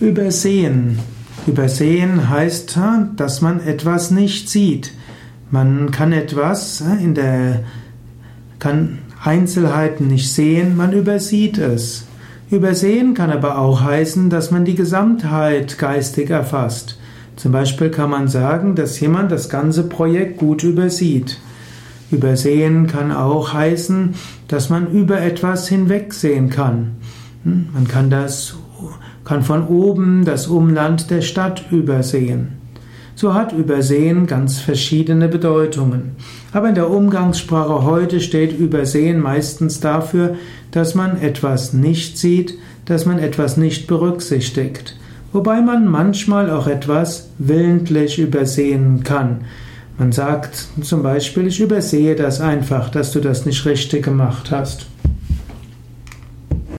Übersehen. Übersehen heißt, dass man etwas nicht sieht. Man kann etwas in der, kann Einzelheiten nicht sehen, man übersieht es. Übersehen kann aber auch heißen, dass man die Gesamtheit geistig erfasst. Zum Beispiel kann man sagen, dass jemand das ganze Projekt gut übersieht. Übersehen kann auch heißen, dass man über etwas hinwegsehen kann. Hm, man kann das kann von oben das Umland der Stadt übersehen. So hat Übersehen ganz verschiedene Bedeutungen. Aber in der Umgangssprache heute steht Übersehen meistens dafür, dass man etwas nicht sieht, dass man etwas nicht berücksichtigt. Wobei man manchmal auch etwas willentlich übersehen kann. Man sagt zum Beispiel, ich übersehe das einfach, dass du das nicht richtig gemacht hast.